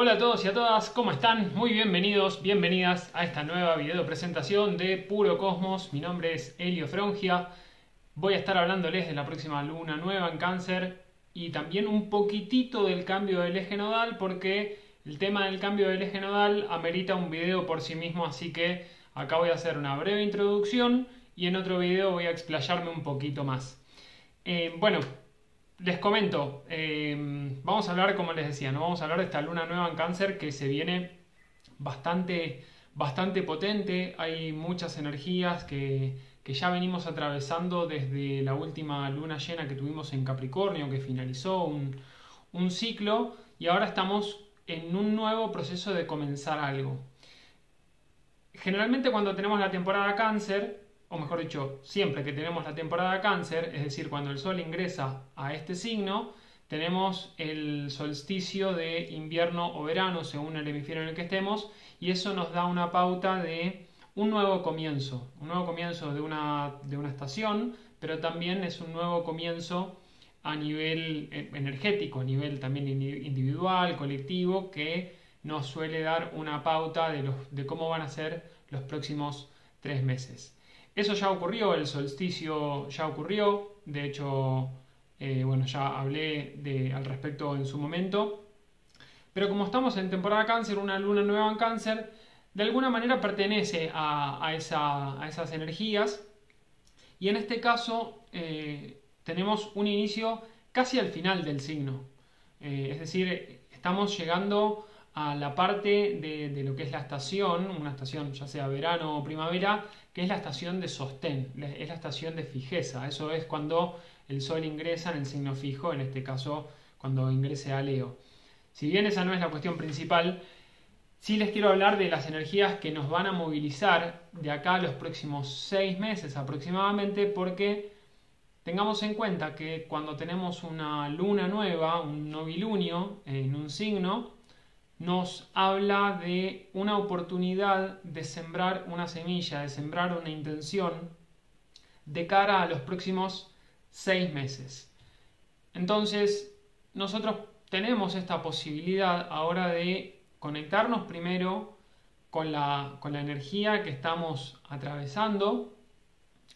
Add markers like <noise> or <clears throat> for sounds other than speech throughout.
Hola a todos y a todas, ¿cómo están? Muy bienvenidos, bienvenidas a esta nueva video presentación de Puro Cosmos. Mi nombre es Elio Frongia. Voy a estar hablándoles de la próxima luna nueva en cáncer y también un poquitito del cambio del eje nodal porque el tema del cambio del eje nodal amerita un video por sí mismo, así que acá voy a hacer una breve introducción y en otro video voy a explayarme un poquito más. Eh, bueno, les comento, em, vamos a hablar, como les decía, ¿no? vamos a hablar de esta luna nueva en cáncer que se viene bastante, bastante potente, hay muchas energías que, ya venimos atravesando desde la última luna llena que tuvimos en Capricornio, que finalizó un, un ciclo, y ahora estamos en un nuevo proceso de comenzar algo. Generalmente cuando tenemos la temporada cáncer, o mejor dicho, siempre que tenemos la temporada cáncer, es decir, cuando el Sol ingresa a este signo, tenemos el solsticio de invierno o verano, según el hemisferio en el que estemos, y eso nos da una pauta de un nuevo comienzo, un nuevo comienzo de una, de una estación, pero también es un nuevo comienzo a nivel energético, a nivel también individual, colectivo, que nos suele dar una pauta de, los, de cómo van a ser los próximos tres meses. Eso ya ocurrió, el solsticio ya ocurrió, de hecho, eh, bueno, ya hablé al respecto en su momento. Pero como estamos en temporada cáncer, una luna nueva en cáncer, de alguna manera pertenece a, esas energías. Y en este caso eh, tenemos un inicio casi al final del signo. Eh, es decir, estamos llegando a la parte de, lo que es la estación, una estación ya sea verano o primavera, que es la estación de sostén, es la estación de fijeza. Eso es cuando el Sol ingresa en el signo fijo, en este caso cuando ingrese a Leo. Si bien esa no es la cuestión principal, sí les quiero hablar de las energías que nos van a movilizar de acá a los próximos seis meses aproximadamente, porque tengamos en cuenta que cuando tenemos una luna nueva, un novilunio en un signo, nos habla de una oportunidad de sembrar una semilla, de sembrar una intención de cara a los próximos seis meses. Entonces, nosotros tenemos esta posibilidad ahora de conectarnos primero con la, con la energía que estamos atravesando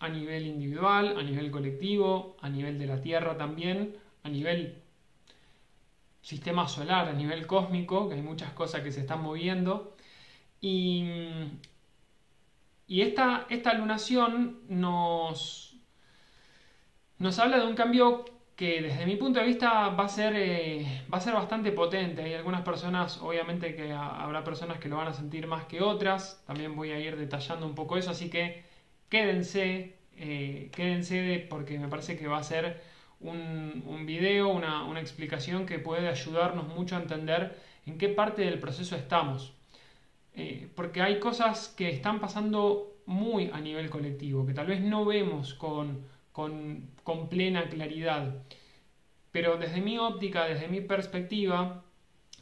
a nivel individual, a nivel colectivo, a nivel de la Tierra también, a nivel sistema solar, a nivel cósmico, que hay muchas cosas que se están moviendo. Y, y esta, esta lunación nos, nos habla de un cambio que desde mi punto de vista va a ser, eh, va a ser bastante potente. Hay algunas personas, obviamente que habrá personas que lo van a sentir más que otras. También voy a ir detallando un poco eso, así que quédense, eh, quédense porque me parece que va a ser un, video, una, una, explicación que puede ayudarnos mucho a entender en qué parte del proceso estamos. Eh, porque hay cosas que están pasando muy a nivel colectivo, que tal vez no vemos con, con, con plena claridad. Pero desde mi óptica, desde mi perspectiva,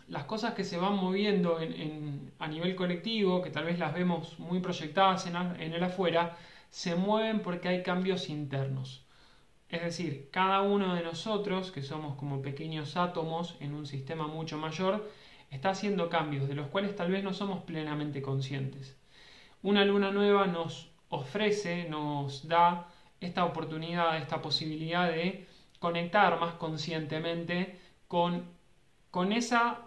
las cosas que se van moviendo en, en, a nivel colectivo, que tal vez las vemos muy proyectadas en, en el afuera, se mueven porque hay cambios internos. Es decir, cada uno de nosotros, que somos como pequeños átomos en un sistema mucho mayor, está haciendo cambios de los cuales tal vez no somos plenamente conscientes. Una luna nueva nos ofrece, nos da esta oportunidad, esta posibilidad de conectar más conscientemente con, con, esa,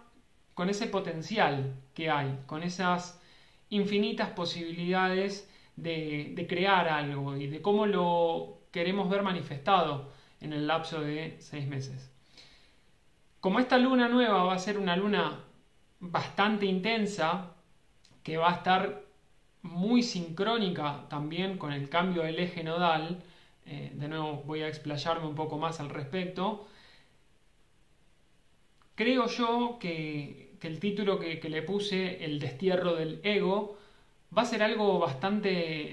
con ese potencial que hay, con esas infinitas posibilidades de, de crear algo y de cómo lo queremos ver manifestado en el lapso de seis meses. Como esta luna nueva va a ser una luna bastante intensa, que va a estar muy sincrónica también con el cambio del eje nodal, eh, de nuevo voy a explayarme un poco más al respecto, creo yo que, el título que, que le puse, el destierro del ego, va a ser algo bastante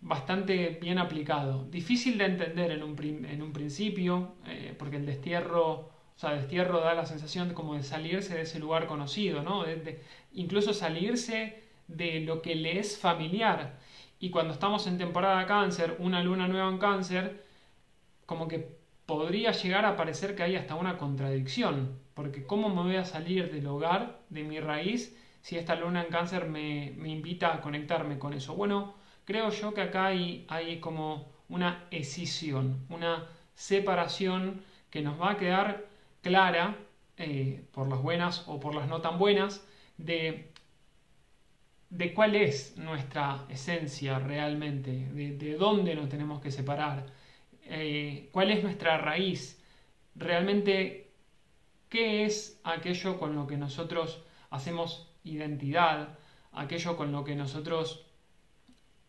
bastante bien aplicado. Difícil de entender en un, en un principio, eh, porque el destierro, o sea, destierro da la sensación de como de salirse de ese lugar conocido, ¿no? De, incluso salirse de lo que le es familiar. Y cuando estamos en temporada cáncer, una luna nueva en cáncer, como que podría llegar a parecer que hay hasta una contradicción, porque ¿cómo me voy a salir del hogar, de mi raíz, si esta luna en cáncer me, invita a conectarme con eso? Bueno, creo yo que acá hay, hay como una escisión, una separación que nos va a quedar clara, eh, por las buenas o por las no tan buenas, de, de cuál es nuestra esencia realmente, de, de dónde nos tenemos que separar eh, cuál es nuestra raíz, realmente qué es aquello con lo que nosotros hacemos identidad, aquello con lo que nosotros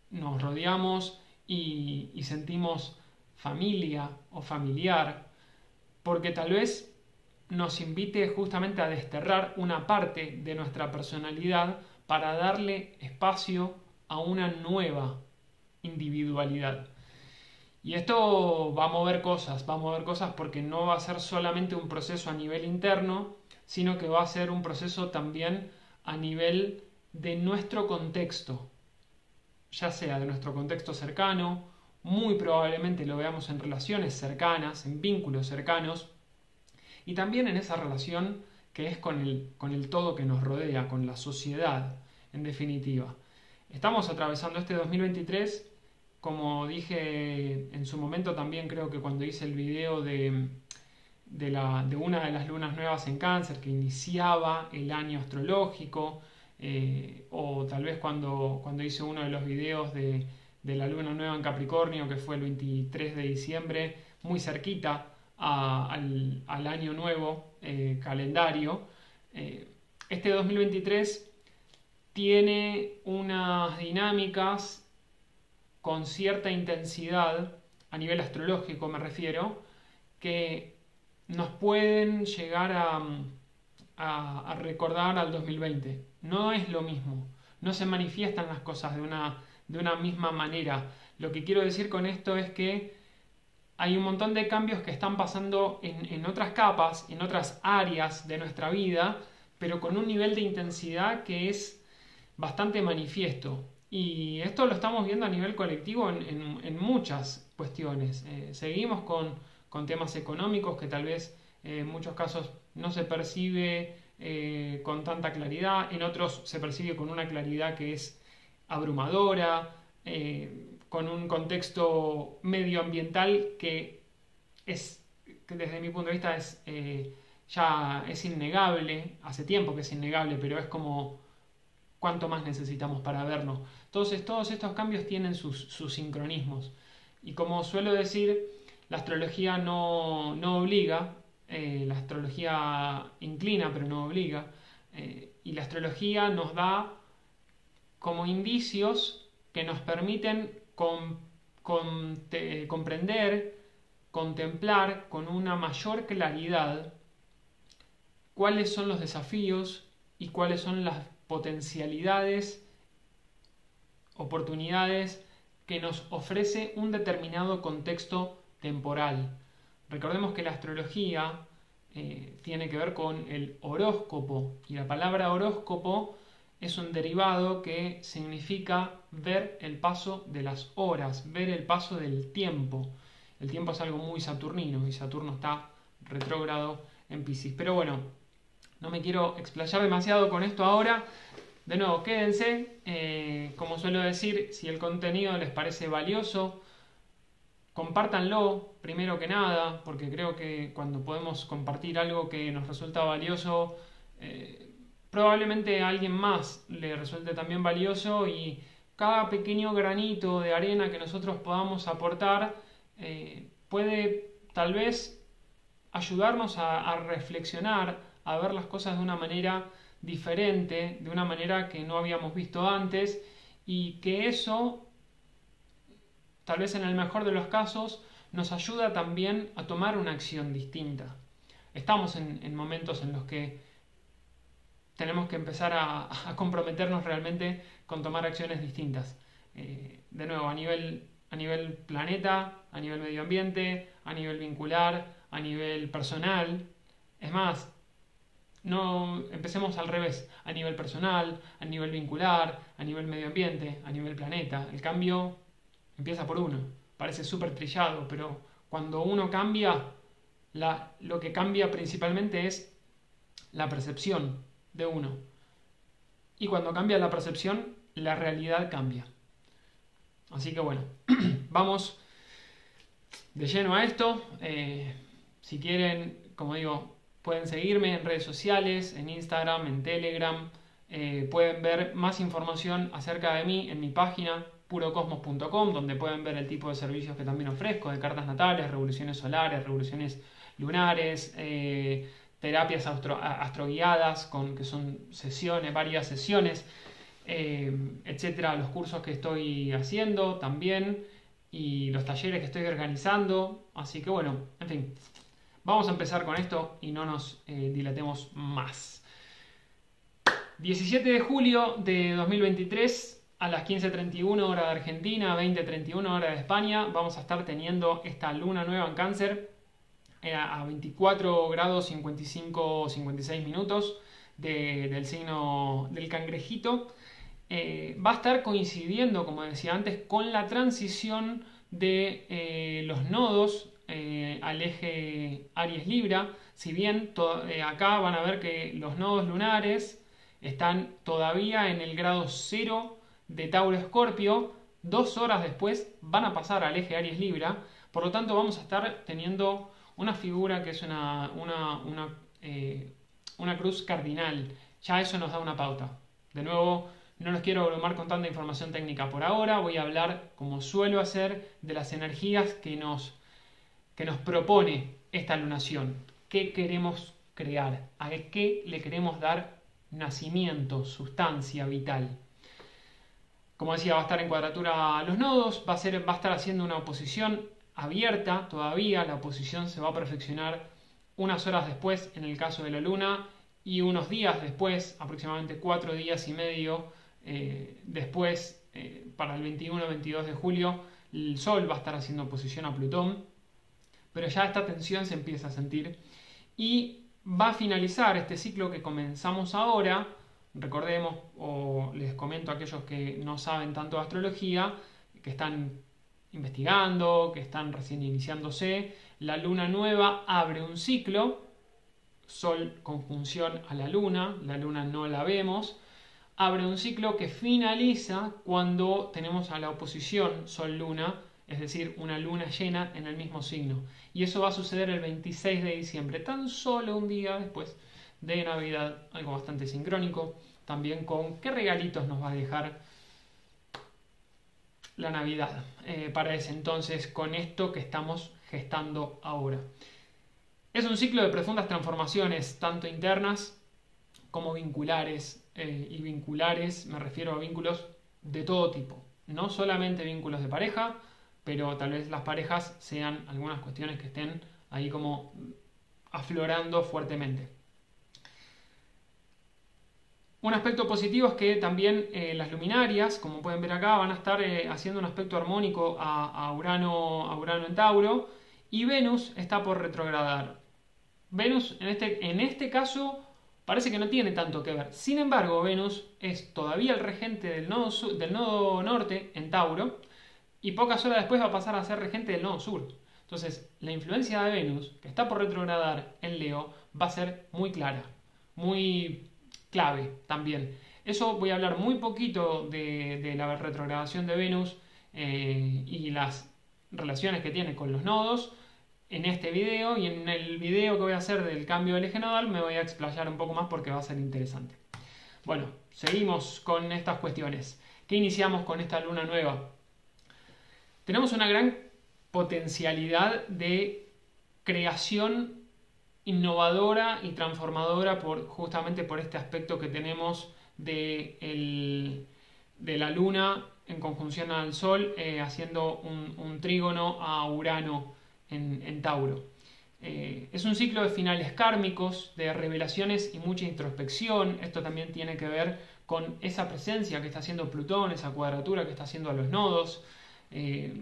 nos rodeamos y, sentimos familia o familiar, porque tal vez nos invite justamente a desterrar una parte de nuestra personalidad para darle espacio a una nueva individualidad. Y esto va a mover cosas, va a mover cosas porque no va a ser solamente un proceso a nivel interno, sino que va a ser un proceso también a nivel de nuestro contexto, ya sea de nuestro contexto cercano, muy probablemente lo veamos en relaciones cercanas, en vínculos cercanos, y también en esa relación que es con el, con el todo que nos rodea, con la sociedad, en definitiva. Estamos atravesando este 2023 como dije en su momento también creo que cuando hice el video de, de, la, de una de las lunas nuevas en cáncer que iniciaba el año astrológico, eh, o tal vez cuando, cuando hice uno de los videos de, la luna nueva en Capricornio, que fue el 23 de diciembre, muy cerquita al, al, año nuevo eh, calendario. Eh, este 2023 tiene unas dinámicas con cierta intensidad, a nivel astrológico me refiero, que nos pueden llegar a, recordar al 2020. No es lo mismo, no se manifiestan las cosas de una, de una misma manera. Lo que quiero decir con esto es que hay un montón de cambios que están pasando en, en, otras capas, en otras áreas de nuestra vida, pero con un nivel de intensidad que es bastante manifiesto. Y esto lo estamos viendo a nivel colectivo en, muchas cuestiones. Eh, seguimos con, temas económicos que tal vez eh, en muchos casos no se percibe eh, con tanta claridad, en otros se percibe con una claridad que es abrumadora, con un contexto medioambiental que es, desde mi punto de vista es ya es innegable, hace tiempo que es innegable, pero es como cuánto más necesitamos para vernos. Entonces todos estos cambios tienen sus, sincronismos. Y como suelo decir, la astrología no, obliga, eh, la astrología inclina pero no obliga. Eh, y la astrología nos da como indicios que nos permiten comprender, contemplar con una mayor claridad cuáles son los desafíos y cuáles son las potencialidades, oportunidades que nos ofrece un determinado contexto temporal. Recordemos que la astrología eh, tiene que ver con el horóscopo y la palabra horóscopo es un derivado que significa ver el paso de las horas, ver el paso del tiempo. El tiempo es algo muy saturnino y Saturno está retrógrado en Pisces. Pero bueno, no me quiero explayar demasiado con esto ahora. De nuevo, quédense. Eh, como suelo decir, si el contenido les parece valioso, compártanlo primero que nada, porque creo que cuando podemos compartir algo que nos resulta valioso, eh, probablemente a alguien más le resulte también valioso y cada pequeño granito de arena que nosotros podamos aportar eh, puede tal vez ayudarnos a reflexionar a ver las cosas de una manera diferente, de una manera que no habíamos visto antes y que eso, tal vez en el mejor de los casos, nos ayuda también a tomar una acción distinta. Estamos en, momentos en los que tenemos que empezar a, comprometernos realmente con tomar acciones distintas. Eh, de nuevo, a nivel, a nivel planeta, a nivel medio ambiente, a nivel vincular, a nivel personal. Es más, no empecemos al revés, a nivel personal, a nivel vincular, a nivel medio ambiente, a nivel planeta. El cambio empieza por uno. Parece súper trillado, pero cuando uno cambia, lo que cambia principalmente es la percepción de uno. Y cuando cambia la percepción, la realidad cambia. Así que bueno, <clears throat> vamos de lleno a esto. Eh, si quieren, como digo, pueden seguirme en redes sociales, en Instagram, en Telegram. Eh, pueden ver más información acerca de mí en mi página purocosmos.com, donde pueden ver el tipo de servicios que también ofrezco, de cartas natales, revoluciones solares, revoluciones lunares, eh, terapias astroguiadas, con, que son sesiones, varias sesiones, eh, etcétera, los cursos que estoy haciendo también y los talleres que estoy organizando. Así que bueno, en fin, vamos a empezar con esto y no nos eh, dilatemos más. 17 de julio de 2023 a las 15.31 hora de Argentina, 20.31 hora de España, vamos a estar teniendo esta luna nueva en cáncer eh, a 24 grados 55 56 minutos del signo del cangrejito. Eh, va a estar coincidiendo, como decía antes, con la transición de eh, los nodos al eje Aries Libra. Si bien acá van a ver que los nodos lunares están todavía en el grado 0 de Tauro Escorpio, dos horas después van a pasar al eje Aries Libra, por lo tanto vamos a estar teniendo una figura que es una, una, eh, cruz cardinal. Ya eso nos da una pauta. De nuevo, no los quiero abrumar con tanta información técnica por ahora, voy a hablar, como suelo hacer, de las energías que nos, que nos propone esta lunación. ¿Qué queremos crear? ¿A qué le queremos dar nacimiento, sustancia vital? Como decía, va a estar en cuadratura los nodos, va a, ser, va a estar haciendo una oposición abierta todavía, la oposición se va a perfeccionar unas horas después en el caso de la Luna y unos días después, aproximadamente cuatro días y medio eh, después, eh, para el 21-22 de julio, el Sol va a estar haciendo oposición a Plutón, pero ya esta tensión se empieza a sentir y va a finalizar este ciclo que comenzamos ahora Recordemos, o les comento a aquellos que no saben tanto de astrología, que están investigando, que están recién iniciándose, la luna nueva abre un ciclo, Sol conjunción a la luna, la luna no la vemos, abre un ciclo que finaliza cuando tenemos a la oposición Sol-Luna, es decir, una luna llena en el mismo signo. Y eso va a suceder el 26 de diciembre, tan solo un día después de Navidad, algo bastante sincrónico también con qué regalitos nos va a dejar la Navidad eh, para ese entonces con esto que estamos gestando ahora. Es un ciclo de profundas transformaciones, tanto internas como vinculares. Eh, y vinculares me refiero a vínculos de todo tipo, no solamente vínculos de pareja, pero tal vez las parejas sean algunas cuestiones que estén ahí como aflorando fuertemente. Un aspecto positivo es que también eh, las luminarias, como pueden ver acá, van a estar eh, haciendo un aspecto armónico a, Urano, a Urano en Tauro y Venus está por retrogradar. Venus en este, en este caso parece que no tiene tanto que ver. Sin embargo, Venus es todavía el regente del del nodo norte en Tauro y pocas horas después va a pasar a ser regente del nodo sur. Entonces, la influencia de Venus, que está por retrogradar en Leo, va a ser muy clara, muy también. Eso voy a hablar muy poquito de, la retrogradación de Venus eh, y las relaciones que tiene con los nodos en este video y en el video que voy a hacer del cambio del eje nodal me voy a explayar un poco más porque va a ser interesante. Bueno, seguimos con estas cuestiones. ¿Qué iniciamos con esta luna nueva? Tenemos una gran potencialidad de creación innovadora y transformadora por, justamente por este aspecto que tenemos de, de la luna en conjunción al sol eh, haciendo un, trígono a Urano en, Tauro. Eh, es un ciclo de finales kármicos, de revelaciones y mucha introspección. Esto también tiene que ver con esa presencia que está haciendo Plutón, esa cuadratura que está haciendo a los nodos. Eh,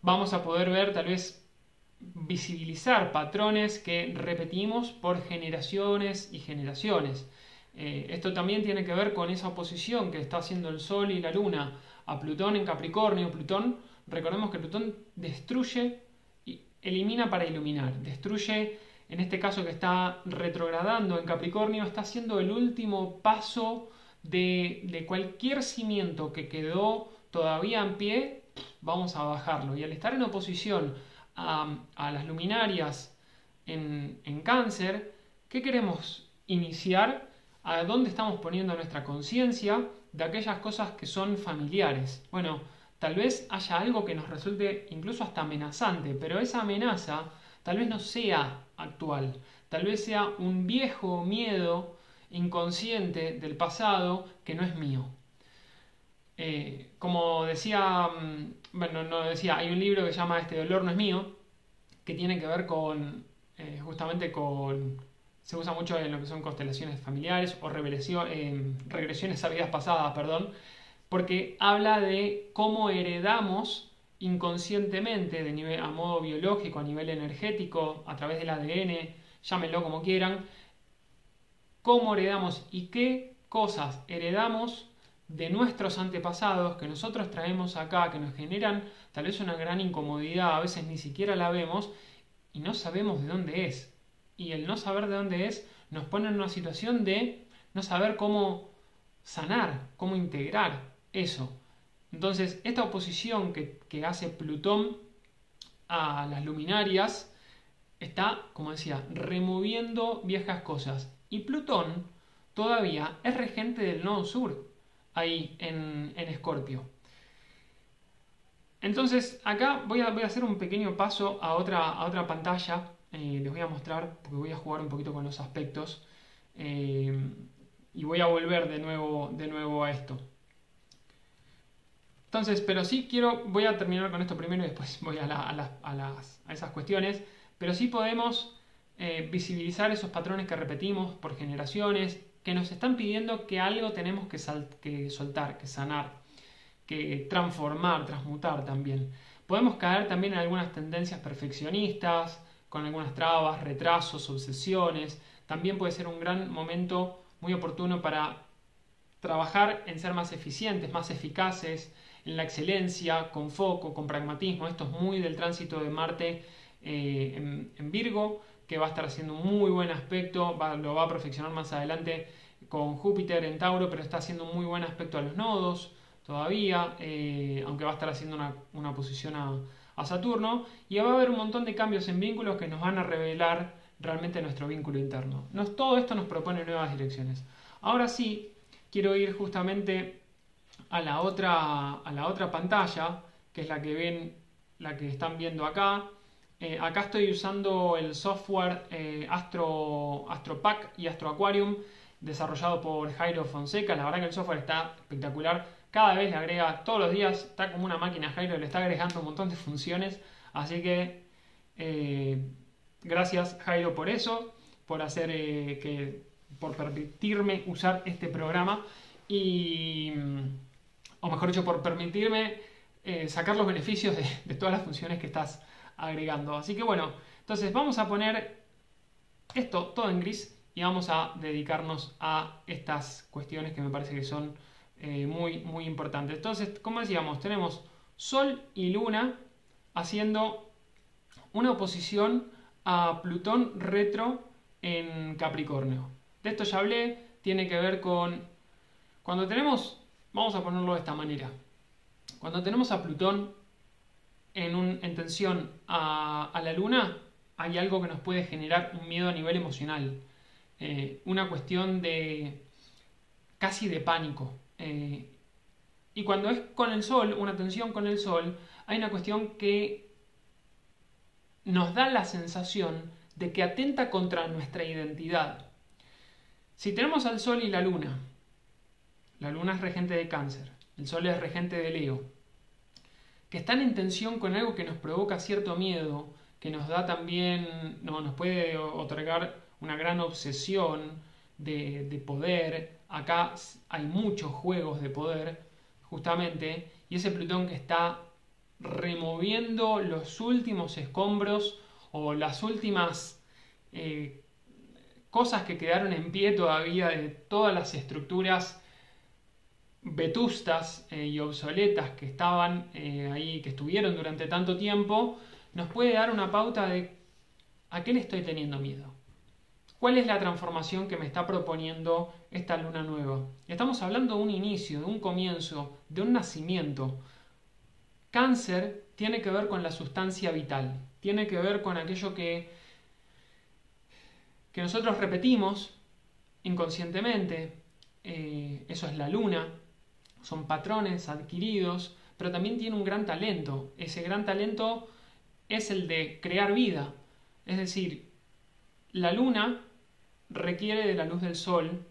vamos a poder ver tal vez visibilizar patrones que repetimos por generaciones y generaciones. Eh, esto también tiene que ver con esa oposición que está haciendo el Sol y la Luna a Plutón en Capricornio. Plutón recordemos que Plutón destruye y elimina para iluminar. Destruye, en este caso que está retrogradando en Capricornio, está haciendo el último paso de, cualquier cimiento que quedó todavía en pie, vamos a bajarlo. Y al estar en oposición a, las luminarias en, en cáncer, ¿qué queremos iniciar? ¿A dónde estamos poniendo nuestra conciencia de aquellas cosas que son familiares? Bueno, tal vez haya algo que nos resulte incluso hasta amenazante, pero esa amenaza tal vez no sea actual, tal vez sea un viejo miedo inconsciente del pasado que no es mío. Eh, como decía, mm, bueno, no decía, hay un libro que se llama Este dolor no es mío, que tiene que ver con, eh, justamente con, se usa mucho en lo que son constelaciones familiares o eh, regresiones a vidas pasadas, perdón, porque habla de cómo heredamos inconscientemente, de a modo biológico, a nivel energético, a través del ADN, llámenlo como quieran, cómo heredamos y qué cosas heredamos de nuestros antepasados que nosotros traemos acá, que nos generan tal vez una gran incomodidad, a veces ni siquiera la vemos y no sabemos de dónde es. Y el no saber de dónde es nos pone en una situación de no saber cómo sanar, cómo integrar eso. Entonces, esta oposición que, hace Plutón a las luminarias está, como decía, removiendo viejas cosas y Plutón todavía es regente del nodo sur, ahí en Escorpio. Entonces, acá voy a, hacer un pequeño paso a otra, pantalla. Eh, les voy a mostrar, porque voy a jugar un poquito con los aspectos. Eh, y voy a volver de nuevo, de nuevo a esto. Entonces, pero sí quiero, voy a terminar con esto primero y después <laughs> voy a, a, a esas cuestiones. Pero sí podemos eh, visibilizar esos patrones que repetimos por generaciones, que nos están pidiendo que algo tenemos que, que soltar, que sanar, que transformar, transmutar también. Podemos caer también en algunas tendencias perfeccionistas, con algunas trabas, retrasos, obsesiones. También puede ser un gran momento muy oportuno para trabajar en ser más eficientes, más eficaces, en la excelencia, con foco, con pragmatismo. Esto es muy del tránsito de Marte eh, en Virgo que va a estar haciendo un muy buen aspecto, lo va a perfeccionar más adelante con Júpiter en Tauro, pero está haciendo un muy buen aspecto a los nodos todavía, eh, aunque va a estar haciendo una, posición a, Saturno, y va a haber un montón de cambios en vínculos que nos van a revelar realmente nuestro vínculo interno. todo esto nos propone nuevas direcciones. Ahora sí, quiero ir justamente a la otra, a la otra pantalla, que es la que ven, la que están viendo acá, eh, acá estoy usando el software eh, Astro, Pack y Astro Aquarium desarrollado por Jairo Fonseca. La verdad que el software está espectacular. Cada vez le agrega, todos los días, está como una máquina Jairo, le está agregando un montón de funciones. Así que eh, gracias Jairo por eso, por hacer que, por permitirme usar este programa y, o mejor dicho, por permitirme sacar los beneficios de todas las funciones que estás agregando. Así que bueno, entonces vamos a poner esto todo en gris y vamos a dedicarnos a estas cuestiones que me parece que son eh, muy, muy importantes. Entonces, como decíamos, tenemos Sol y Luna haciendo una oposición a Plutón retro en Capricornio. De esto ya hablé, tiene que ver con cuando tenemos, vamos a ponerlo de esta manera, cuando tenemos a Plutón en, tensión a, la luna, hay algo que nos puede generar un miedo a nivel emocional. Eh, una cuestión de casi de pánico. Eh, y cuando es con el sol, una tensión con el sol, hay una cuestión que nos da la sensación de que atenta contra nuestra identidad. Si tenemos al sol y la luna, la luna es regente de cáncer, el sol es regente de Leo, que están en tensión con algo que nos provoca cierto miedo, que nos da también, no, nos puede otorgar una gran obsesión de, poder. Acá hay muchos juegos de poder, justamente, y ese Plutón que está removiendo los últimos escombros o las últimas eh, cosas que quedaron en pie todavía de todas las estructuras vetustas eh, y obsoletas que estaban eh, ahí, que estuvieron durante tanto tiempo, nos puede dar una pauta de a qué le estoy teniendo miedo. ¿Cuál es la transformación que me está proponiendo esta luna nueva? Estamos hablando de un inicio, de un comienzo, de un nacimiento. Cáncer tiene que ver con la sustancia vital, tiene que ver con aquello que, que nosotros repetimos inconscientemente. Eh, eso es la luna, son patrones adquiridos, pero también tiene un gran talento. Ese gran talento es el de crear vida. Es decir, la luna requiere de la luz del sol,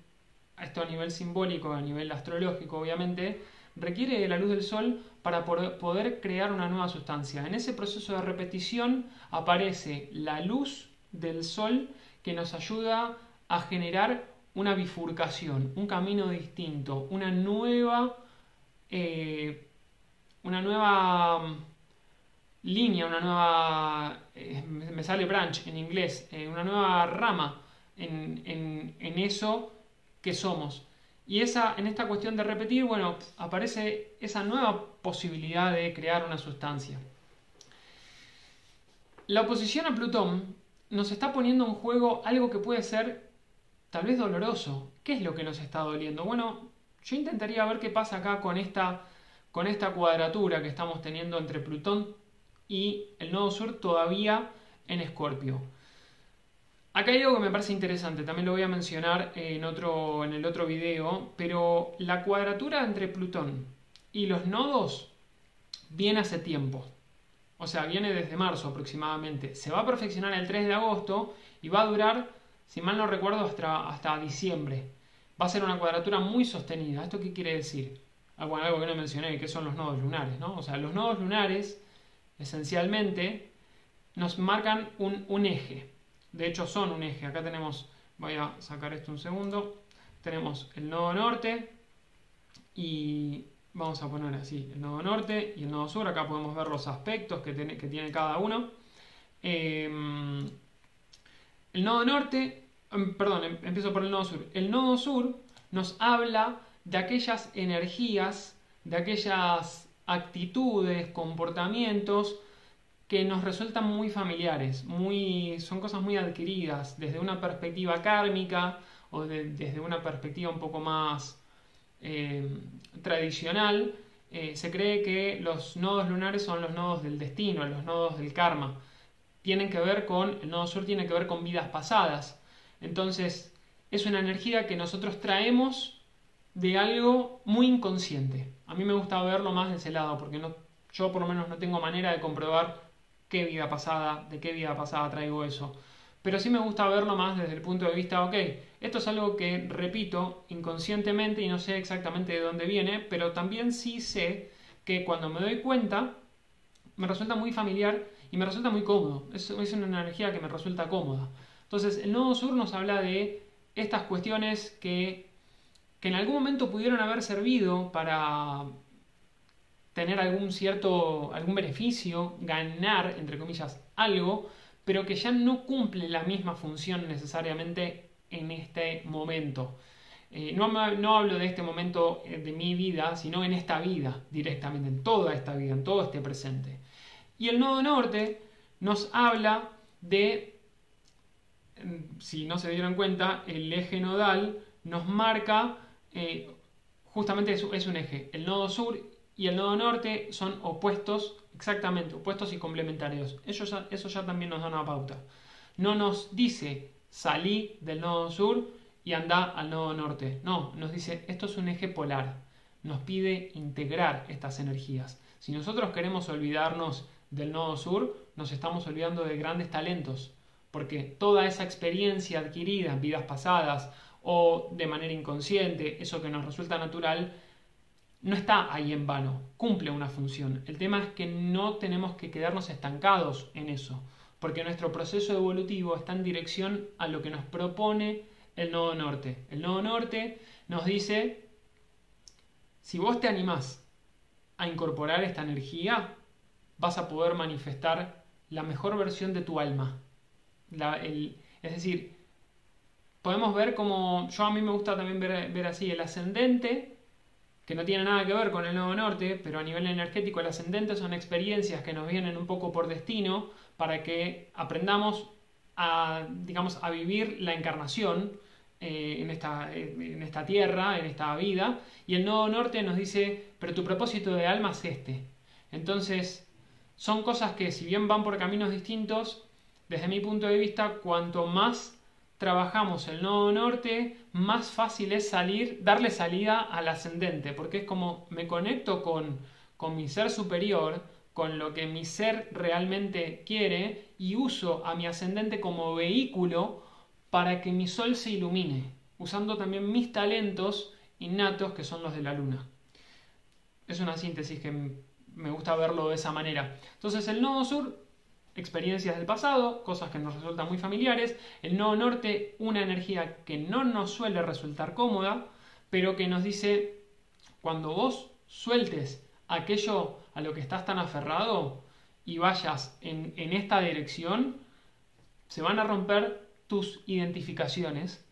esto a nivel simbólico, a nivel astrológico obviamente, requiere de la luz del sol para poder crear una nueva sustancia. En ese proceso de repetición aparece la luz del sol que nos ayuda a generar una bifurcación, un camino distinto, una nueva, eh, una nueva mm, línea, una nueva, eh, me sale branch en inglés, eh, una nueva rama en, eso que somos. Y esa, en esta cuestión de repetir, bueno, aparece esa nueva posibilidad de crear una sustancia. La oposición a Plutón nos está poniendo en juego algo que puede ser tal vez doloroso. ¿Qué es lo que nos está doliendo? Bueno, yo intentaría ver qué pasa acá con esta, con esta cuadratura que estamos teniendo entre Plutón y el nodo sur todavía en Escorpio. Acá hay algo que me parece interesante, también lo voy a mencionar en, otro, en el otro video, pero la cuadratura entre Plutón y los nodos viene hace tiempo. O sea, viene desde marzo aproximadamente. Se va a perfeccionar el 3 de agosto y va a durar, si mal no recuerdo, hasta, hasta diciembre. Va a ser una cuadratura muy sostenida. ¿Esto qué quiere decir? Ah, algo que no mencioné, que son los nodos lunares, ¿no? O sea, los nodos lunares, esencialmente, nos marcan un, eje de hecho son un eje. Acá tenemos, voy a sacar esto un segundo, tenemos el nodo norte y vamos a poner así, el nodo norte y el nodo sur, acá podemos ver los aspectos que tiene, que tiene cada uno. Em, el nodo norte, perdón, em, empiezo por el nodo sur. El nodo sur nos habla de aquellas energías, de aquellas actitudes, comportamientos que nos resultan muy familiares, muy, son cosas muy adquiridas desde una perspectiva kármica o desde una perspectiva un poco más eh, tradicional. Eh, se cree que los nodos lunares son los nodos del destino, los nodos del karma. Tienen que ver con, el nodo sur tiene que ver con vidas pasadas. Entonces, es una energía que nosotros traemos de algo muy inconsciente. A mí me gusta verlo más de ese lado, porque yo por lo menos no tengo manera de comprobar qué vida pasada, de qué vida pasada traigo eso. Pero sí me gusta verlo más desde el punto de vista, ok, esto es algo que repito inconscientemente y no sé exactamente de dónde viene, pero también sí sé que cuando me doy cuenta me resulta muy familiar y me resulta muy cómodo. Es una energía que me resulta cómoda. Entonces, el nodo sur nos habla de estas cuestiones que, que en algún momento pudieron haber servido para tener algún cierto, algún beneficio, ganar, entre comillas, algo, pero que ya no cumple la misma función necesariamente en este momento. Eh, no, no, hablo de este momento eh, de mi vida, sino en esta vida directamente, en toda esta vida, en todo este presente. Y el nodo norte nos habla de, si no se dieron cuenta, el eje nodal nos marca, eh, justamente es, es un eje, el nodo sur y el nodo norte son opuestos, exactamente, opuestos y complementarios. Eso ya, eso ya también nos da una pauta. No nos dice salí del nodo sur y anda al nodo norte. No, nos dice esto es un eje polar. Nos pide integrar estas energías. Si nosotros queremos olvidarnos del nodo sur, nos estamos olvidando de grandes talentos, porque toda esa experiencia adquirida en vidas pasadas o de manera inconsciente, eso que nos resulta natural, no está ahí en vano, cumple una función. El tema es que no tenemos que quedarnos estancados en eso, porque nuestro proceso evolutivo está en dirección a lo que nos propone el nodo norte. El nodo norte nos dice, si vos te animás a incorporar esta energía, vas a poder manifestar la mejor versión de tu alma. Es decir, podemos ver como, yo a mí me gusta también ver, así, el ascendente que no tiene nada que ver con el nodo norte, pero a nivel energético el ascendente son experiencias que nos vienen un poco por destino para que aprendamos a, digamos, a vivir la encarnación eh, en, esta, en esta tierra, en esta vida, y el nodo norte nos dice, pero tu propósito de alma es este. Entonces, son cosas que si bien van por caminos distintos, desde mi punto de vista, cuanto más trabajamos el nodo norte, más fácil es salir, darle salida al ascendente, porque es como me conecto con, con mi ser superior, con lo que mi ser realmente quiere y uso a mi ascendente como vehículo para que mi sol se ilumine, usando también mis talentos innatos que son los de la luna. Es una síntesis que me gusta verlo de esa manera. Entonces el nodo sur experiencias del pasado, cosas que nos resultan muy familiares. El nodo norte, una energía que no nos suele resultar cómoda, pero que nos dice, cuando vos sueltes aquello a lo que estás tan aferrado y vayas en, esta dirección, se van a romper tus identificaciones,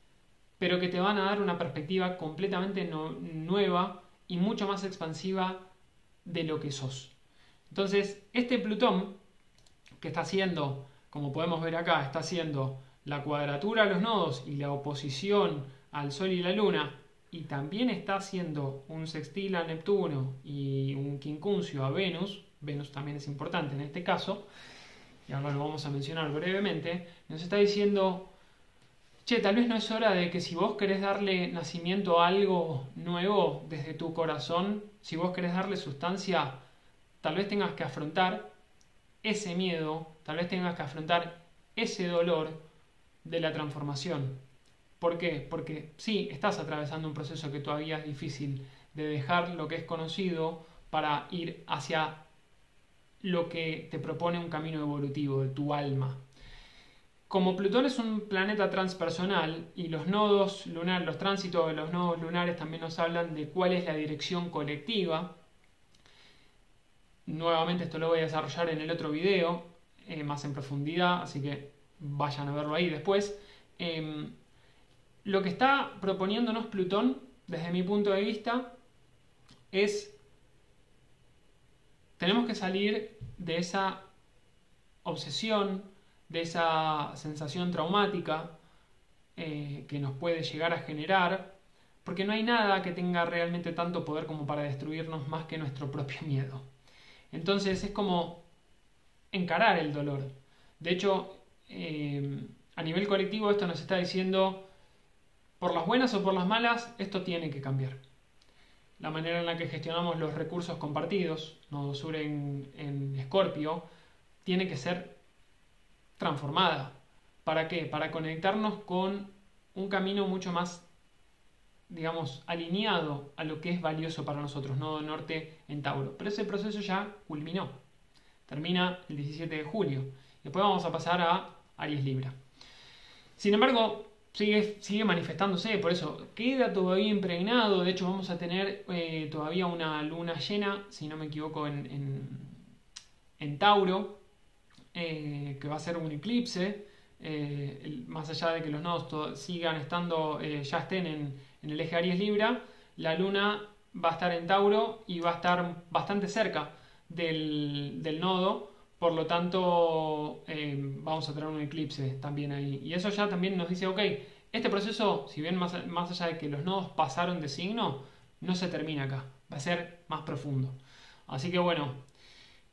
pero que te van a dar una perspectiva completamente nueva y mucho más expansiva de lo que sos. Entonces, este Plutón que está haciendo, como podemos ver acá, está haciendo la cuadratura a los nodos y la oposición al Sol y la Luna, y también está haciendo un sextil a Neptuno y un quincuncio a Venus, Venus también es importante en este caso, y ahora lo vamos a mencionar brevemente, nos está diciendo, che, tal vez no es hora de que si vos querés darle nacimiento a algo nuevo desde tu corazón, si vos querés darle sustancia, tal vez tengas que afrontar ese miedo, tal vez tengas que afrontar ese dolor de la transformación. ¿Por qué? Porque sí, estás atravesando un proceso que todavía es difícil de dejar lo que es conocido para ir hacia lo que te propone un camino evolutivo de tu alma. Como Plutón es un planeta transpersonal y los nodos lunares, los tránsitos de los nodos lunares también nos hablan de cuál es la dirección colectiva, Nuevamente esto lo voy a desarrollar en el otro video, eh, más en profundidad, así que vayan a verlo ahí después. Em, lo que está proponiéndonos Plutón, desde mi punto de vista, es, tenemos que salir de esa obsesión, de esa sensación traumática eh, que nos puede llegar a generar, porque no hay nada que tenga realmente tanto poder como para destruirnos más que nuestro propio miedo. Entonces es como encarar el dolor. De hecho, eh, a nivel colectivo esto nos está diciendo, por las buenas o por las malas, esto tiene que cambiar. La manera en la que gestionamos los recursos compartidos, Nodo Sur en Escorpio, tiene que ser transformada. ¿Para qué? Para conectarnos con un camino mucho más digamos, alineado a lo que es valioso para nosotros, nodo norte en Tauro. Pero ese proceso ya culminó. Termina el 17 de julio. Después vamos a pasar a Aries Libra. Sin embargo, sigue, sigue manifestándose, por eso queda todavía impregnado. De hecho, vamos a tener eh, todavía una luna llena, si no me equivoco, en, en, Tauro, eh, que va a ser un eclipse. Eh, más allá de que los nodos sigan estando, ya estén en, en el eje Aries Libra, la Luna va a estar en Tauro y va a estar bastante cerca del, nodo, por lo tanto eh, vamos a tener un eclipse también ahí. Y eso ya también nos dice, ok, este proceso, si bien más, más allá de que los nodos pasaron de signo, no se termina acá, va a ser más profundo. Así que bueno,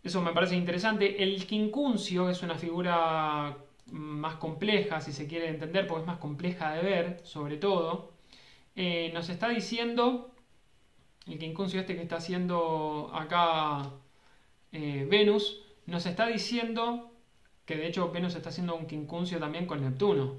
eso me parece interesante. El quincuncio es una figura más compleja, si se quiere entender, porque es más compleja de ver, sobre todo. Eh, nos está diciendo, el quincuncio este que está haciendo acá eh, Venus, nos está diciendo que de hecho Venus está haciendo un quincuncio también con Neptuno.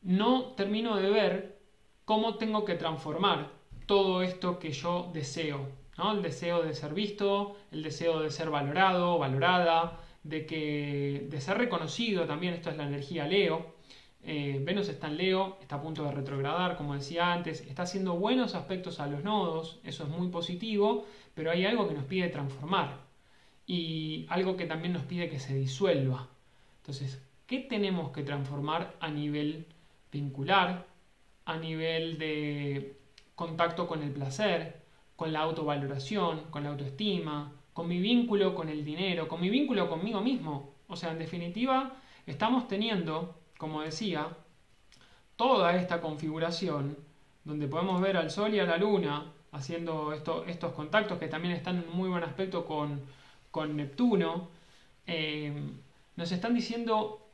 No termino de ver cómo tengo que transformar todo esto que yo deseo. El deseo de ser visto, el deseo de ser valorado, valorada, de, que, de ser reconocido también, esto es la energía Leo. Eh, Venus está en Leo, está a punto de retrogradar, como decía antes, está haciendo buenos aspectos a los nodos, eso es muy positivo, pero hay algo que nos pide transformar y algo que también nos pide que se disuelva. Entonces, ¿qué tenemos que transformar a nivel vincular, a nivel de contacto con el placer, con la autovaloración, con la autoestima, con mi vínculo con el dinero, con mi vínculo conmigo mismo. O sea, en definitiva, estamos teniendo, como decía, toda esta configuración donde podemos ver al Sol y a la Luna haciendo estos contactos que también están en muy buen aspecto con, Neptuno, eh, nos están diciendo,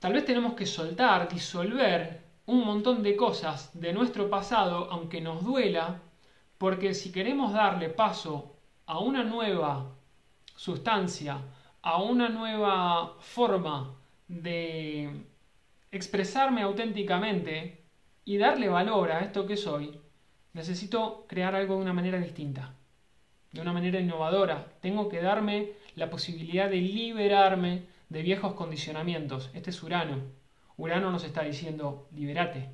tal vez tenemos que soltar, disolver un montón de cosas de nuestro pasado, aunque nos duela, porque si queremos darle paso a una nueva sustancia, a una nueva forma de expresarme auténticamente y darle valor a esto que soy, necesito crear algo de una manera distinta, de una manera innovadora. Tengo que darme la posibilidad de liberarme de viejos condicionamientos. Este es Urano. Urano nos está diciendo, liberate,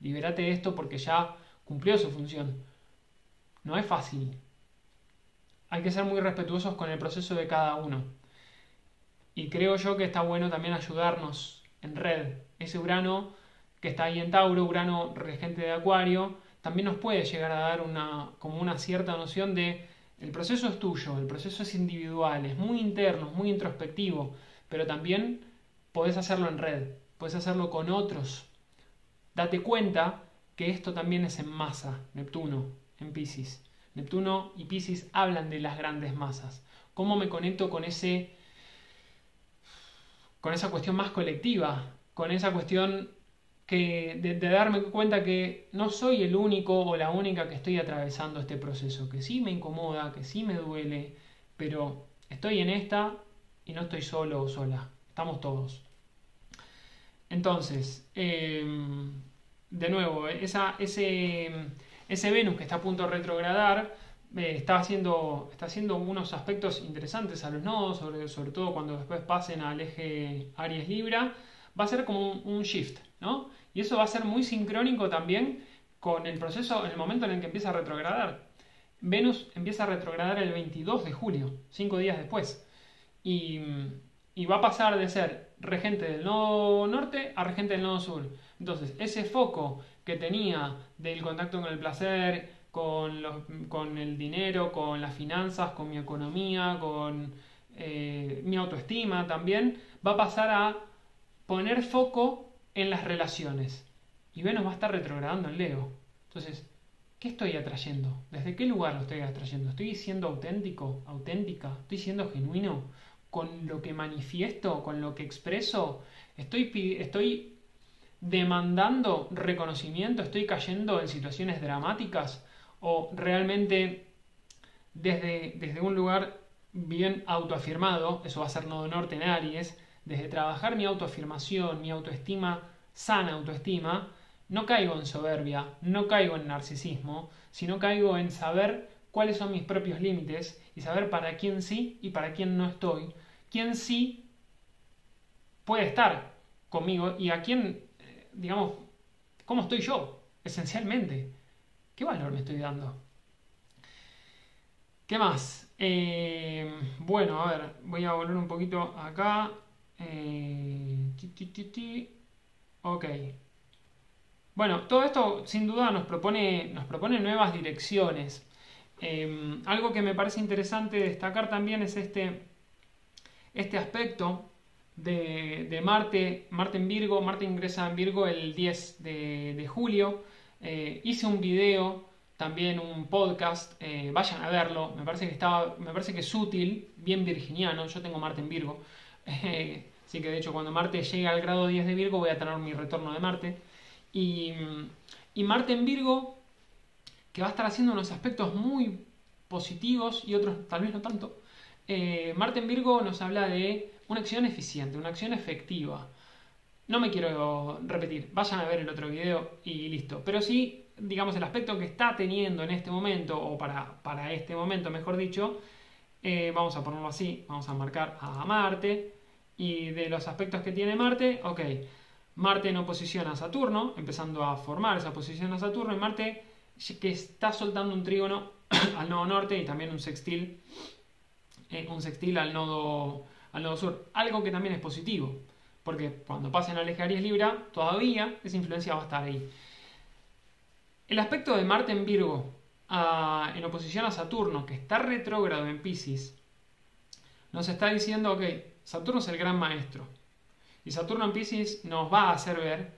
liberate de esto porque ya cumplió su función. No es fácil. Hay que ser muy respetuosos con el proceso de cada uno. Y creo yo que está bueno también ayudarnos en red. Ese Urano que está ahí en Tauro, Urano regente de Acuario, también nos puede llegar a dar una, como una cierta noción de el proceso es tuyo, el proceso es individual, es muy interno, es muy introspectivo, pero también podés hacerlo en red, puedes hacerlo con otros. Date cuenta que esto también es en masa, Neptuno, en Pisces. Neptuno y Pisces hablan de las grandes masas. ¿Cómo me conecto con ese con esa cuestión más colectiva, con esa cuestión que de, darme cuenta que no soy el único o la única que estoy atravesando este proceso, que sí me incomoda, que sí me duele, pero estoy en esta y no estoy solo o sola, estamos todos. Entonces, em, de nuevo, ese Venus que está a punto de retrogradar, está, haciendo, está haciendo unos aspectos interesantes a los nodos, sobre, todo cuando después pasen al eje Aries-Libra, va a ser como un, shift, ¿no? Y eso va a ser muy sincrónico también con el proceso, en el momento en el que empieza a retrogradar. Venus empieza a retrogradar el 22 de julio, cinco días después. Y, y va a pasar de ser regente del nodo norte a regente del nodo sur. Entonces, ese foco que tenía del contacto con el placer, con, el dinero, con las finanzas, con mi economía, con eh, mi autoestima también, va a pasar a poner foco en las relaciones. Y Venus va a estar retrogradando en Leo. Entonces, ¿qué estoy atrayendo? ¿Desde qué lugar lo estoy atrayendo? ¿Estoy siendo auténtico, auténtica? ¿Estoy siendo genuino con lo que manifiesto, con lo que expreso? ¿Estoy, estoy demandando reconocimiento? ¿Estoy cayendo en situaciones dramáticas? O realmente desde, desde un lugar bien autoafirmado, eso va a ser nodo norte en Aries, desde trabajar mi autoafirmación, mi autoestima, sana autoestima, no caigo en soberbia, no caigo en narcisismo, sino caigo en saber cuáles son mis propios límites y saber para quién sí y para quién no estoy, quién sí puede estar conmigo y a quién, eh, digamos, cómo estoy yo, esencialmente. ¿Qué valor me estoy dando? ¿Qué más? Eh, bueno, a ver, voy a volver un poquito acá. Eh, ok. Bueno, todo esto sin duda nos propone, nos propone nuevas direcciones. Eh, algo que me parece interesante destacar también es este, este aspecto de, Marte, Marte en Virgo. Marte ingresa en Virgo el 10 de julio. Eh, hice un video, también un podcast, eh, vayan a verlo, me parece, que me parece que es útil, bien virginiano, yo tengo Marte en Virgo, <laughs> así que de hecho cuando Marte llegue al grado 10 de Virgo voy a tener mi retorno de Marte. Y, y Marte en Virgo, que va a estar haciendo unos aspectos muy positivos y otros tal vez no tanto. Eh, Marte en Virgo nos habla de una acción eficiente, una acción efectiva. No me quiero repetir, vayan a ver el otro video y listo. Pero sí, digamos, el aspecto que está teniendo en este momento, o para, para este momento, mejor dicho, eh, vamos a ponerlo así, vamos a marcar a Marte. Y de los aspectos que tiene Marte, ok, Marte en oposición a Saturno, empezando a formar esa posición a Saturno, y Marte que está soltando un trígono <coughs> al nodo norte y también un sextil, eh, un sextil al nodo, al nodo sur, algo que también es positivo porque cuando pasen al eje Aries Libra, todavía esa influencia va a estar ahí. El aspecto de Marte en Virgo en oposición a Saturno, que está retrógrado en Pisces, nos está diciendo, ok, Saturno es el gran maestro. Y Saturno en Pisces nos va a hacer ver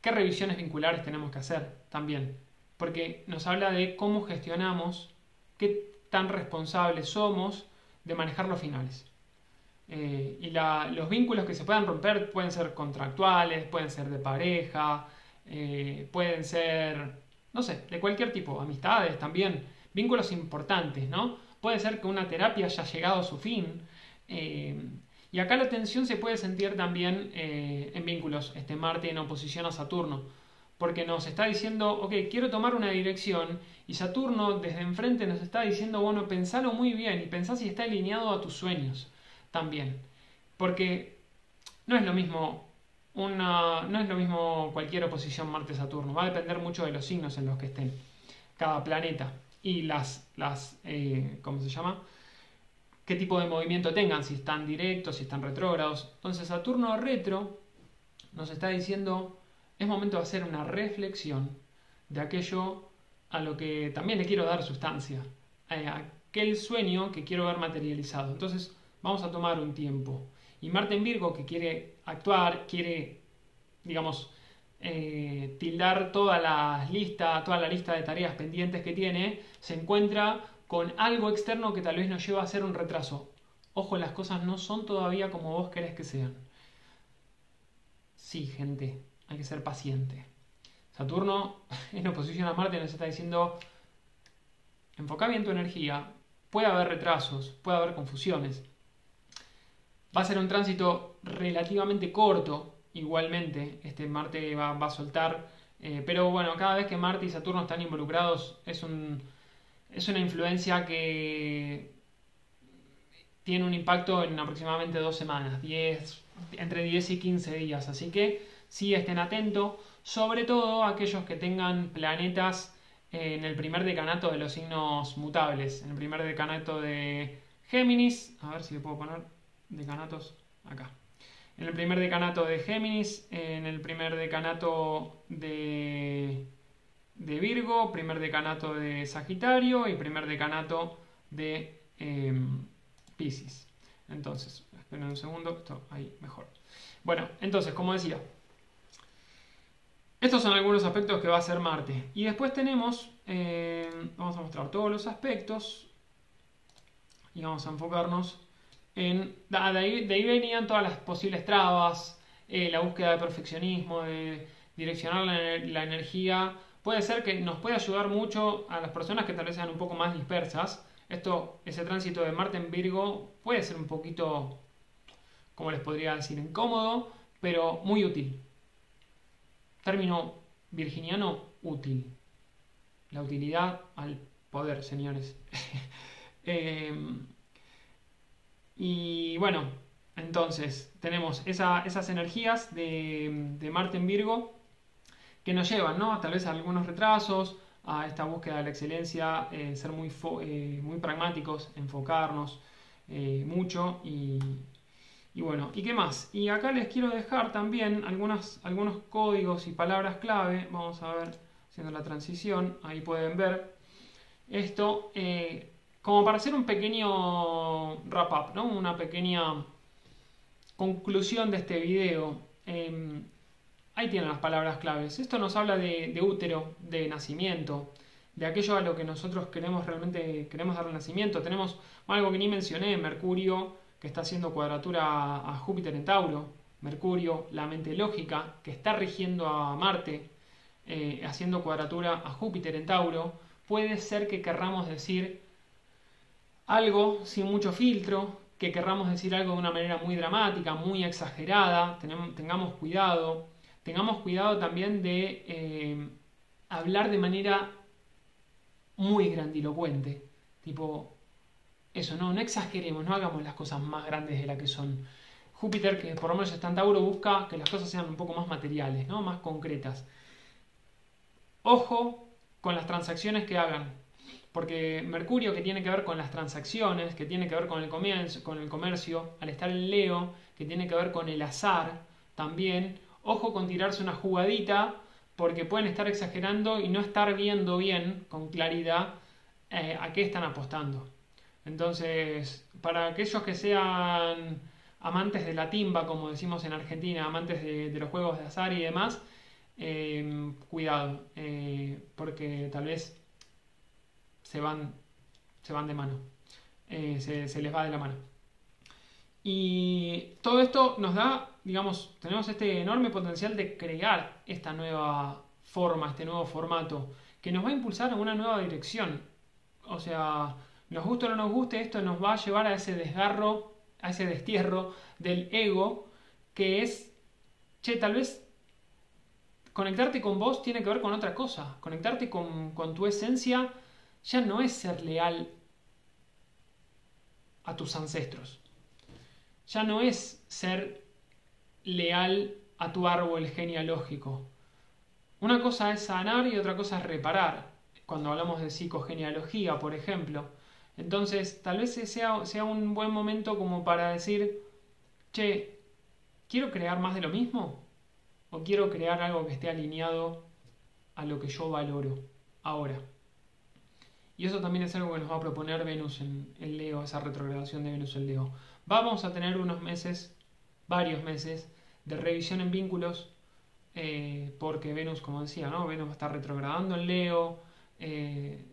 qué revisiones vinculares tenemos que hacer también. Porque nos habla de cómo gestionamos, qué tan responsables somos de manejar los finales. Eh, y los vínculos que se puedan romper pueden ser contractuales, pueden ser de pareja, eh, pueden ser, no sé, de cualquier tipo, amistades también, vínculos importantes, ¿no? Puede ser que una terapia haya llegado a su fin. Eh, y acá la tensión se puede sentir también en vínculos, este Marte en oposición a Saturno, porque nos está diciendo, ok, quiero tomar una dirección, y Saturno desde enfrente nos está diciendo, bueno, pensalo muy bien y pensá si está alineado a tus sueños también. Porque no es lo mismo una, no es lo mismo cualquier oposición Marte-Saturno, va a depender mucho de los signos en los que estén cada planeta y las, las eh, ¿cómo se llama? qué tipo de movimiento tengan, si están directos, si están retrógrados. Entonces Saturno retro nos está diciendo, es momento de hacer una reflexión de aquello a lo que también le quiero dar sustancia, a aquel sueño que quiero ver materializado. Entonces vamos a tomar un tiempo. Y Marte en Virgo, que quiere actuar, quiere, digamos, eh, tildar toda la lista, toda la lista de tareas pendientes que tiene, se encuentra con algo externo que tal vez nos lleva a hacer un retraso. Ojo, las cosas no son todavía como vos querés que sean. Sí, gente, hay que ser paciente. Saturno <laughs> en oposición a Marte nos está diciendo, enfoca bien tu energía, puede haber retrasos, puede haber confusiones, Va a ser un tránsito relativamente corto, igualmente. Este Marte va, a soltar. Eh, pero bueno, cada vez que Marte y Saturno están involucrados es, un, es una influencia que tiene un impacto en aproximadamente dos semanas, 10, entre 10 y 15 días. Así que sí estén atentos, sobre todo aquellos que tengan planetas en el primer decanato de los signos mutables, en el primer decanato de Géminis, a ver si le puedo poner decanatos acá. En el primer decanato de Géminis, en el primer decanato de, de Virgo, primer decanato de Sagitario y primer decanato de eh, Pisces. Entonces, esperen un segundo, esto ahí mejor. Bueno, entonces, como decía, estos son algunos aspectos que va a ser Marte. Y después tenemos, eh, vamos a mostrar todos los aspectos y vamos a enfocarnos de, ahí, venían todas las posibles trabas, eh, la búsqueda de perfeccionismo, de direccionar la, energía. Puede ser que nos puede ayudar mucho a las personas que tal vez sean un poco más dispersas. Esto, ese tránsito de Marte en Virgo puede ser un poquito, como les podría decir, incómodo, pero muy útil. Término virginiano, útil. La utilidad al poder, señores. <laughs> eh, y bueno, entonces tenemos esas energías de, Marte en Virgo que nos llevan ¿no? tal vez a algunos retrasos, a esta búsqueda de la excelencia, eh, ser muy, eh, muy pragmáticos, enfocarnos eh, mucho y, bueno, ¿y qué más? Y acá les quiero dejar también algunos códigos y palabras clave, vamos a ver, haciendo la transición, ahí pueden ver esto como para hacer un pequeño wrap-up, ¿no? una pequeña conclusión de este video. Em, ahí tienen las palabras claves. Esto nos habla de, útero, de nacimiento, de aquello a lo que nosotros queremos realmente queremos dar nacimiento. Tenemos algo que ni mencioné, Mercurio, que está haciendo cuadratura a Júpiter en Tauro. Mercurio, la mente lógica, que está rigiendo a Marte, eh, haciendo cuadratura a Júpiter en Tauro. Puede ser que querramos decir algo sin mucho filtro, que querramos decir algo de una manera muy dramática, muy exagerada, tengamos cuidado, tengamos cuidado también de eh, hablar de manera muy grandilocuente, tipo, eso, no, no exageremos, no hagamos las cosas más grandes de las que son. Júpiter, que por lo menos está en Tauro, busca que las cosas sean un poco más materiales, ¿no? más concretas. Ojo con las transacciones que hagan. Porque Mercurio, que tiene que ver con las transacciones, que tiene que ver con el, comercio, con el comercio, al estar en Leo, que tiene que ver con el azar también, ojo con tirarse una jugadita porque pueden estar exagerando y no estar viendo bien, con claridad, eh, a qué están apostando. Entonces, para aquellos que sean amantes de la timba, como decimos en Argentina, amantes de, los juegos de azar y demás, eh, cuidado, eh, porque tal vez se van, se van de mano, se les va de la mano. Y todo esto nos da, digamos, tenemos este enorme potencial de crear esta nueva forma, este nuevo formato, que nos va a impulsar a una nueva dirección. O sea, nos guste o no nos guste, esto nos va a llevar a ese desgarro, a ese destierro del ego, que es, che, tal vez conectarte con vos tiene que ver con otra cosa. Conectarte con, con tu esencia ya no es ser leal a tus ancestros ya no es ser leal a tu árbol genealógico. Una cosa es sanar y otra cosa es reparar, cuando hablamos de psicogenealogía, por ejemplo. Entonces, tal vez sea, sea un buen momento como para decir, che, ¿quiero crear más de lo mismo? ¿O quiero crear algo que esté alineado a lo que yo valoro ahora? Y eso también es algo que nos va a proponer Venus en el Leo, esa retrogradación de Venus en Leo. Vamos a tener unos meses, varios meses, de revisión en vínculos, eh, porque Venus, como decía, ¿no? Venus va a estar retrogradando en Leo. Eh,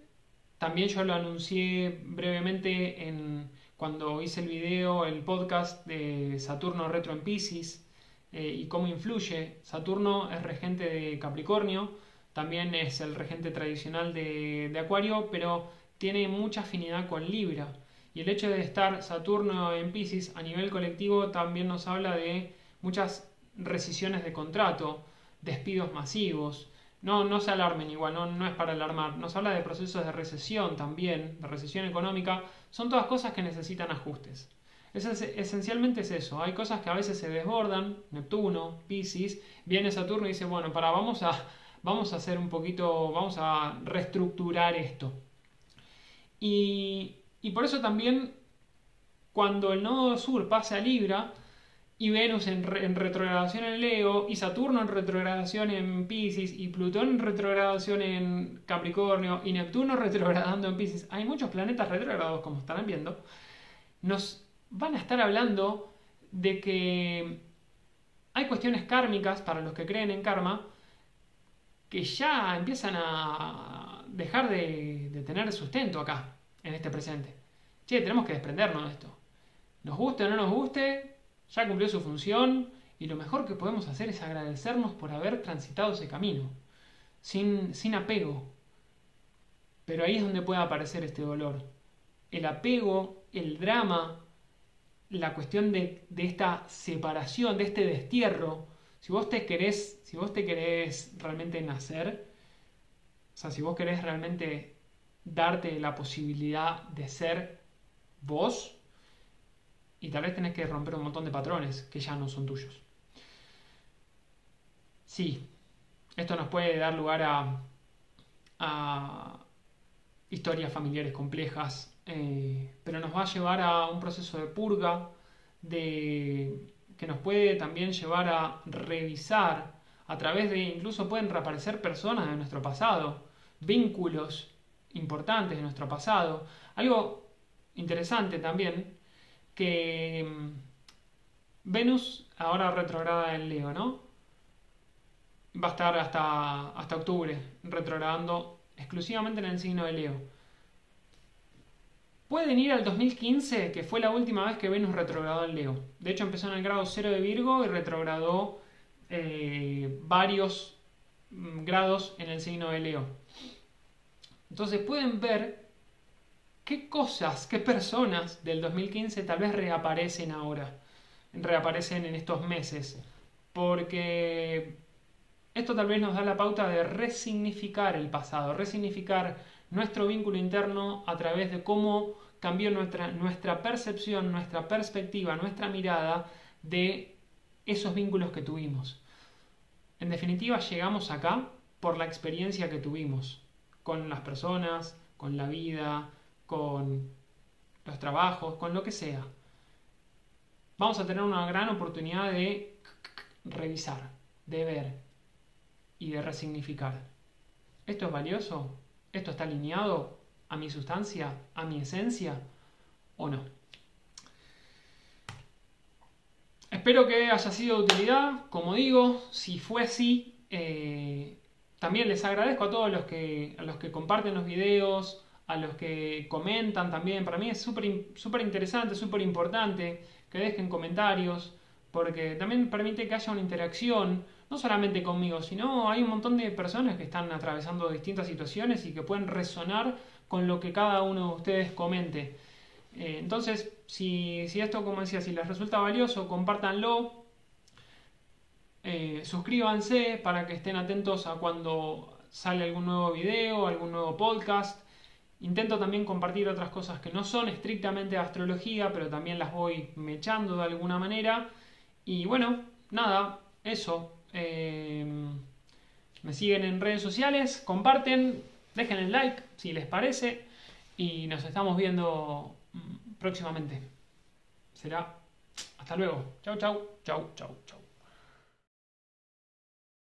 también yo lo anuncié brevemente en, cuando hice el video, el podcast de Saturno Retro en Pisces eh, y cómo influye. Saturno es regente de Capricornio, también es el regente tradicional de, de Acuario, pero tiene mucha afinidad con Libra. Y el hecho de estar Saturno en Pisces a nivel colectivo también nos habla de muchas rescisiones de contrato, despidos masivos. No, no se alarmen igual, no, no es para alarmar. Nos habla de procesos de recesión también, de recesión económica. Son todas cosas que necesitan ajustes. Es, esencialmente es eso. Hay cosas que a veces se desbordan. Neptuno, Pisces, viene Saturno y dice, bueno, para, vamos a, vamos a hacer un poquito, vamos a reestructurar esto. Y y por eso también cuando el nodo sur pase a Libra y Venus en, retrogradación en Leo y Saturno en retrogradación en Pisces y Plutón en retrogradación en Capricornio y Neptuno <laughs> retrogradando en Pisces, hay muchos planetas retrogrados como estarán viendo, nos van a estar hablando de que hay cuestiones kármicas para los que creen en karma que ya empiezan a dejar de, tener sustento acá en este presente. Che, tenemos que desprendernos de esto. Nos guste o no nos guste, ya cumplió su función y lo mejor que podemos hacer es agradecernos por haber transitado ese camino, sin, sin apego. Pero ahí es donde puede aparecer este dolor. El apego, el drama, la cuestión de, de, esta separación, de este destierro. Si vos te querés, si vos te querés realmente nacer, o sea, si vos querés realmente darte la posibilidad de ser vos y tal vez tenés que romper un montón de patrones que ya no son tuyos. Sí, esto nos puede dar lugar a, a historias familiares complejas, eh, pero nos va a llevar a un proceso de purga, de, que nos puede también llevar a revisar a través de, incluso pueden reaparecer personas de nuestro pasado, vínculos importantes de nuestro pasado. Algo interesante también, que mm, Venus ahora retrograda en Leo, ¿no? Va a estar hasta, hasta octubre retrogradando exclusivamente en el signo de Leo. Pueden ir al 2015, que fue la última vez que Venus retrogradó en Leo. De hecho, empezó en el grado 0 de Virgo y retrogradó eh, varios mm, grados en el signo de Leo. Entonces pueden ver qué cosas, qué personas del 2015 tal vez reaparecen ahora, reaparecen en estos meses, porque esto tal vez nos da la pauta de resignificar el pasado, resignificar nuestro vínculo interno a través de cómo cambió nuestra, percepción, nuestra perspectiva, nuestra mirada de esos vínculos que tuvimos. En definitiva, llegamos acá por la experiencia que tuvimos con las personas, con la vida, con los trabajos, con lo que sea. Vamos a tener una gran oportunidad de revisar, de ver y de resignificar. ¿Esto es valioso? ¿Esto está alineado a mi sustancia, a mi esencia o no? Espero que haya sido de utilidad. Como digo, si fue así, eh, también les agradezco a todos los que, a los que comparten los videos, a los que comentan también. Para mí es súper interesante, súper importante que dejen comentarios, porque también permite que haya una interacción, no solamente conmigo, sino hay un montón de personas que están atravesando distintas situaciones y que pueden resonar con lo que cada uno de ustedes comente. Eh, entonces, si, si, esto, como decía, si les resulta valioso, compártanlo, eh, suscríbanse para que estén atentos a cuando sale algún nuevo video, algún nuevo podcast. Intento también compartir otras cosas que no son estrictamente astrología, pero también las voy mechando de alguna manera. Y bueno, nada, eso. Eh, me siguen en redes sociales, comparten, dejen el like si les parece y nos estamos viendo próximamente. Será hasta luego. Chau, chau, chau, chau, chau.